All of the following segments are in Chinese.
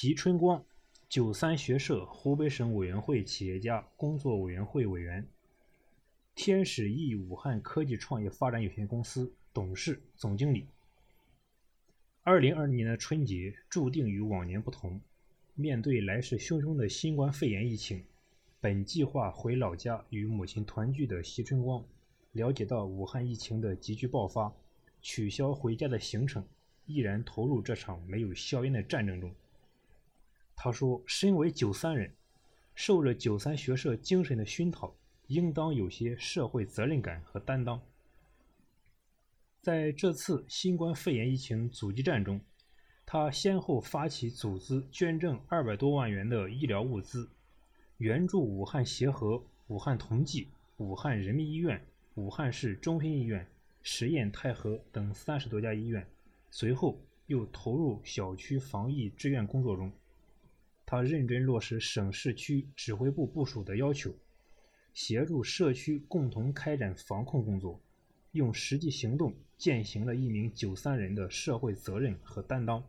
席春光，九三学社湖北省委员会企业家工作委员会委员，天使翼武汉科技创业发展有限公司董事总经理。二零二零年的春节注定与往年不同，面对来势汹汹的新冠肺炎疫情，本计划回老家与母亲团聚的席春光，了解到武汉疫情的急剧爆发，取消回家的行程，毅然投入这场没有硝烟的战争中。他说：“身为九三人，受着九三学社精神的熏陶，应当有些社会责任感和担当。在这次新冠肺炎疫情阻击战中，他先后发起组织捐赠二百多万元的医疗物资，援助武汉协和、武汉同济、武汉人民医院、武汉市中心医院、实验太和等三十多家医院。随后又投入小区防疫志愿工作中。”他认真落实省市区指挥部部署的要求，协助社区共同开展防控工作，用实际行动践行了一名九三人的社会责任和担当。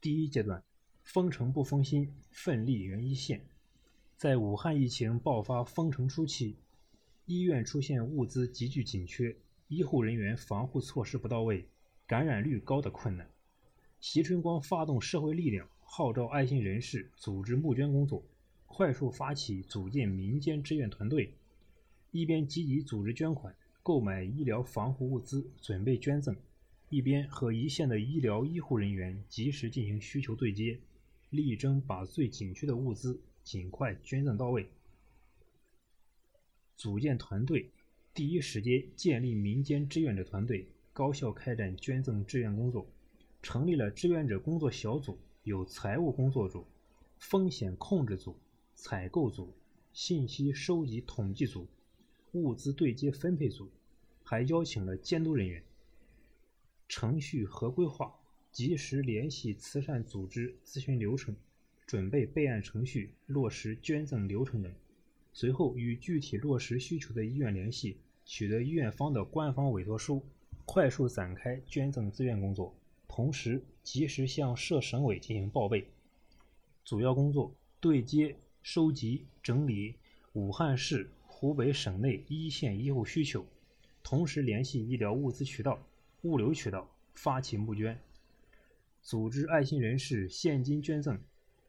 第一阶段，封城不封心，奋力援一线。在武汉疫情爆发封城初期，医院出现物资急剧紧缺、医护人员防护措施不到位、感染率高的困难。席春光发动社会力量。号召爱心人士组织募捐工作，快速发起组建民间志愿团队，一边积极组织捐款、购买医疗防护物资，准备捐赠，一边和一线的医疗医护人员及时进行需求对接，力争把最紧缺的物资尽快捐赠到位。组建团队，第一时间建立民间志愿者团队，高效开展捐赠志愿工作，成立了志愿者工作小组。有财务工作组、风险控制组、采购组、信息收集统计组、物资对接分配组，还邀请了监督人员。程序合规化，及时联系慈善组织咨询流程，准备备案程序，落实捐赠流程等。随后与具体落实需求的医院联系，取得医院方的官方委托书，快速展开捐赠自愿工作。同时，及时向社省委进行报备。主要工作：对接、收集、整理武汉市、湖北省内一线医护需求，同时联系医疗物资渠道、物流渠道，发起募捐，组织爱心人士现金捐赠，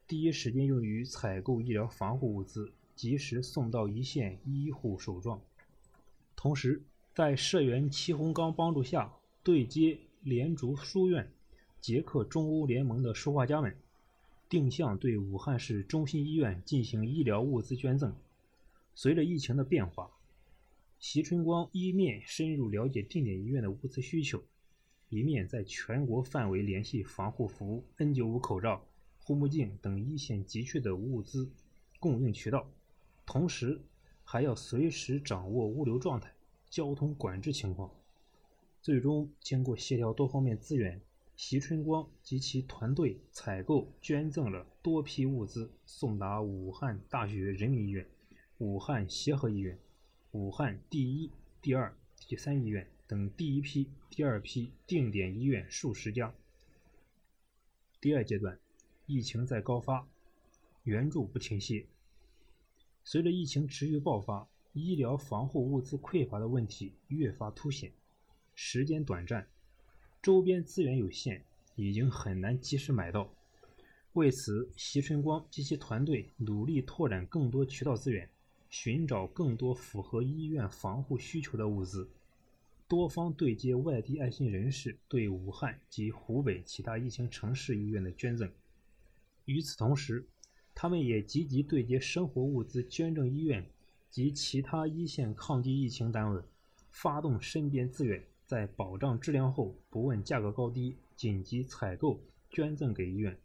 第一时间用于采购医疗防护物资，及时送到一线医护手中。同时，在社员齐洪刚帮助下，对接莲竹书院。捷克中欧联盟的书画家们定向对武汉市中心医院进行医疗物资捐赠。随着疫情的变化，席春光一面深入了解定点医院的物资需求，一面在全国范围联系防护服、N95 口罩、护目镜等一线急缺的物资供应渠道，同时还要随时掌握物流状态、交通管制情况。最终，经过协调多方面资源。席春光及其团队采购捐赠了多批物资，送达武汉大学人民医院、武汉协和医院、武汉第一、第二、第三医院等第一批、第二批定点医院数十家。第二阶段，疫情在高发，援助不停歇。随着疫情持续爆发，医疗防护物资匮乏的问题越发凸显，时间短暂。周边资源有限，已经很难及时买到。为此，席春光及其团队努力拓展更多渠道资源，寻找更多符合医院防护需求的物资，多方对接外地爱心人士对武汉及湖北其他疫情城市医院的捐赠。与此同时，他们也积极对接生活物资捐赠医院及其他一线抗击疫情单位，发动身边资源。在保障质量后，不问价格高低，紧急采购捐赠给医院，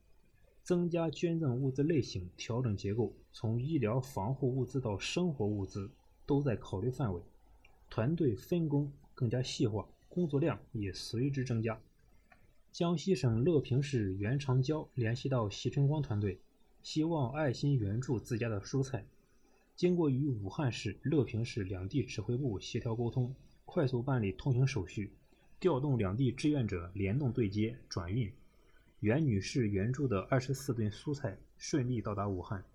增加捐赠物资类型，调整结构，从医疗防护物资到生活物资都在考虑范围。团队分工更加细化，工作量也随之增加。江西省乐平市袁长娇联系到席春光团队，希望爱心援助自家的蔬菜。经过与武汉市、乐平市两地指挥部协调沟通。快速办理通行手续，调动两地志愿者联动对接转运，袁女士援助的二十四吨蔬菜顺利到达武汉。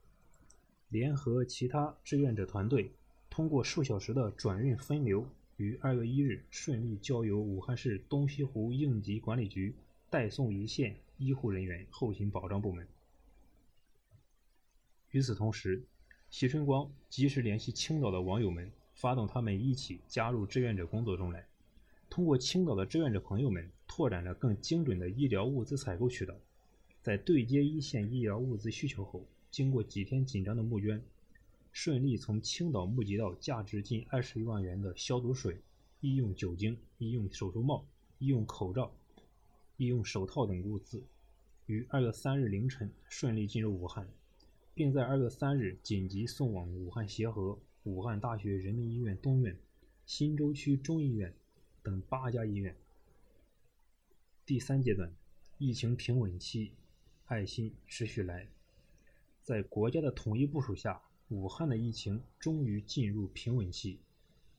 联合其他志愿者团队，通过数小时的转运分流，于二月一日顺利交由武汉市东西湖应急管理局代送一线医护人员后勤保障部门。与此同时，席春光及时联系青岛的网友们，发动他们一起加入志愿者工作中来。通过青岛的志愿者朋友们，拓展了更精准的医疗物资采购渠道，在对接一线医疗物资需求后。经过几天紧张的募捐，顺利从青岛募集到价值近二十余万元的消毒水、医用酒精、医用手术帽、医用口罩、医用手套等物资，于二月三日凌晨顺利进入武汉，并在二月三日紧急送往武汉协和、武汉大学人民医院东院、新洲区中医院等八家医院。第三阶段，疫情平稳期，爱心持续来。在国家的统一部署下，武汉的疫情终于进入平稳期，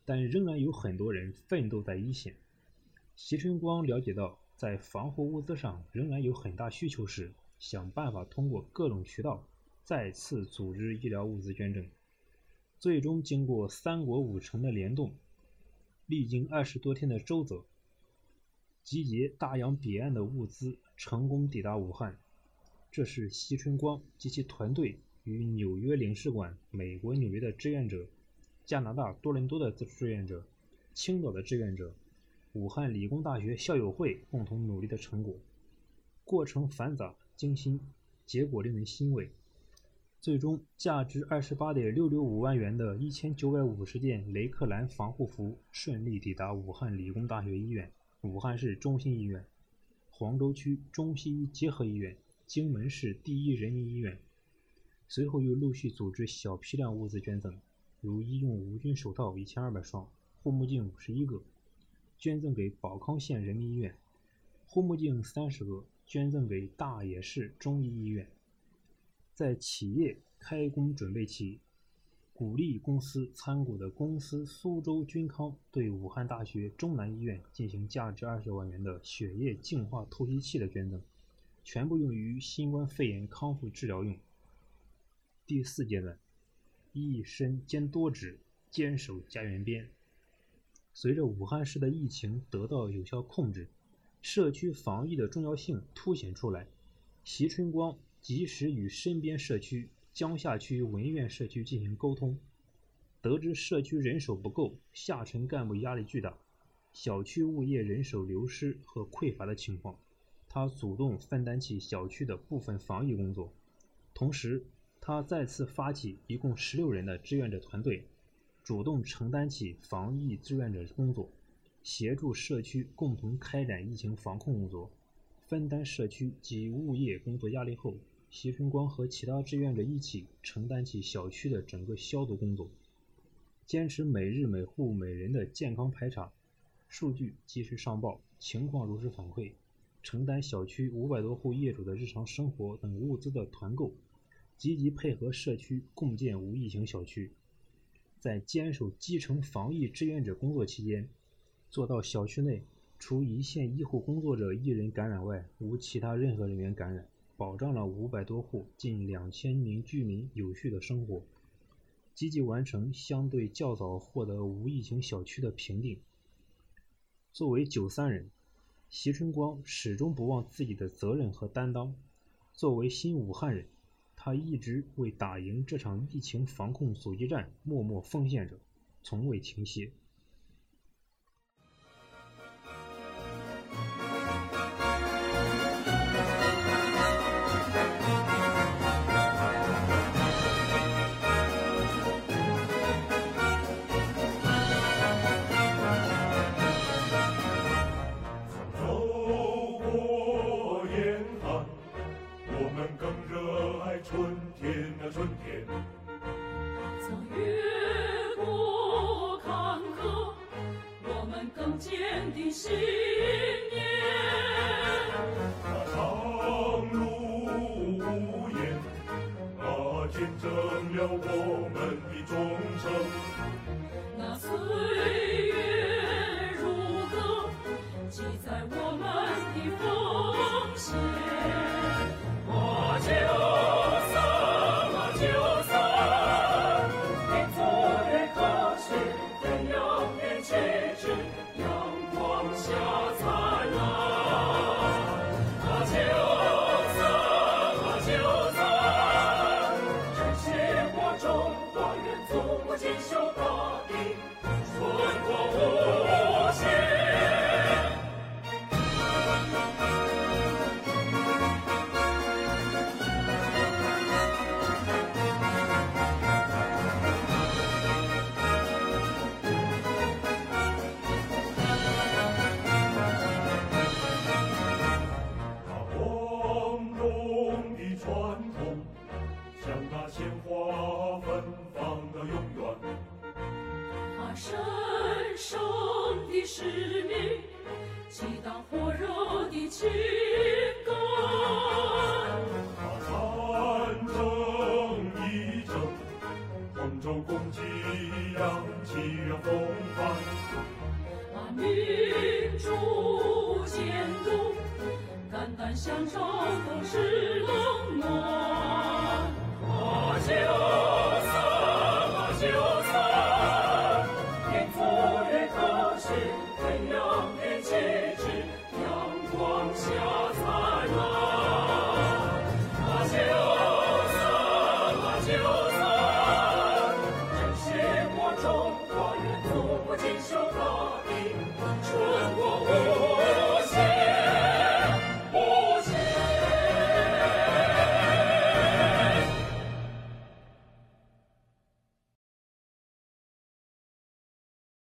但仍然有很多人奋斗在一线。席春光了解到，在防护物资上仍然有很大需求时，想办法通过各种渠道再次组织医疗物资捐赠。最终经过三国五城的联动，历经二十多天的周折，集结大洋彼岸的物资，成功抵达武汉。这是席春光及其团队与纽约领事馆、美国纽约的志愿者、加拿大多伦多的志愿者、青岛的志愿者、武汉理工大学校友会共同努力的成果。过程繁杂精心，结果令人欣慰。最终，价值二十八点六六五万元的一千九百五十件雷克兰防护服顺利抵达武汉理工大学医院、武汉市中心医院、黄州区中西医结合医院。荆门市第一人民医院，随后又陆续组织小批量物资捐赠，如医用无菌手套一千二百双，护目镜五十一个，捐赠给保康县人民医院；护目镜三十个，捐赠给大冶市中医医院。在企业开工准备期，鼓励公司参股的公司苏州君康对武汉大学中南医院进行价值二十万元的血液净化透析器的捐赠。全部用于新冠肺炎康复治疗用。第四阶段，一身兼多职，坚守家园边。随着武汉市的疫情得到有效控制，社区防疫的重要性凸显出来。席春光及时与身边社区江夏区文苑社区进行沟通，得知社区人手不够，下沉干部压力巨大，小区物业人手流失和匮乏的情况。他主动分担起小区的部分防疫工作，同时，他再次发起一共十六人的志愿者团队，主动承担起防疫志愿者工作，协助社区共同开展疫情防控工作，分担社区及物业工作压力后，席春光和其他志愿者一起承担起小区的整个消毒工作，坚持每日每户每人的健康排查，数据及时上报，情况如实反馈。承担小区五百多户业主的日常生活等物资的团购，积极配合社区共建无疫情小区。在坚守基层防疫志愿者工作期间，做到小区内除一线医护工作者一人感染外，无其他任何人员感染，保障了五百多户近两千名居民有序的生活，积极完成相对较早获得无疫情小区的评定。作为九三人。席春光始终不忘自己的责任和担当。作为新武汉人，他一直为打赢这场疫情防控阻击战默默奉献着，从未停歇。更坚定信念，那长路无言，那见证了我们的忠诚，那岁月如歌，记载我们的奉献。我就。使命，激荡火热的情感。把战争一争，同舟共济扬起了风帆。把民主监督，肝胆相照共事。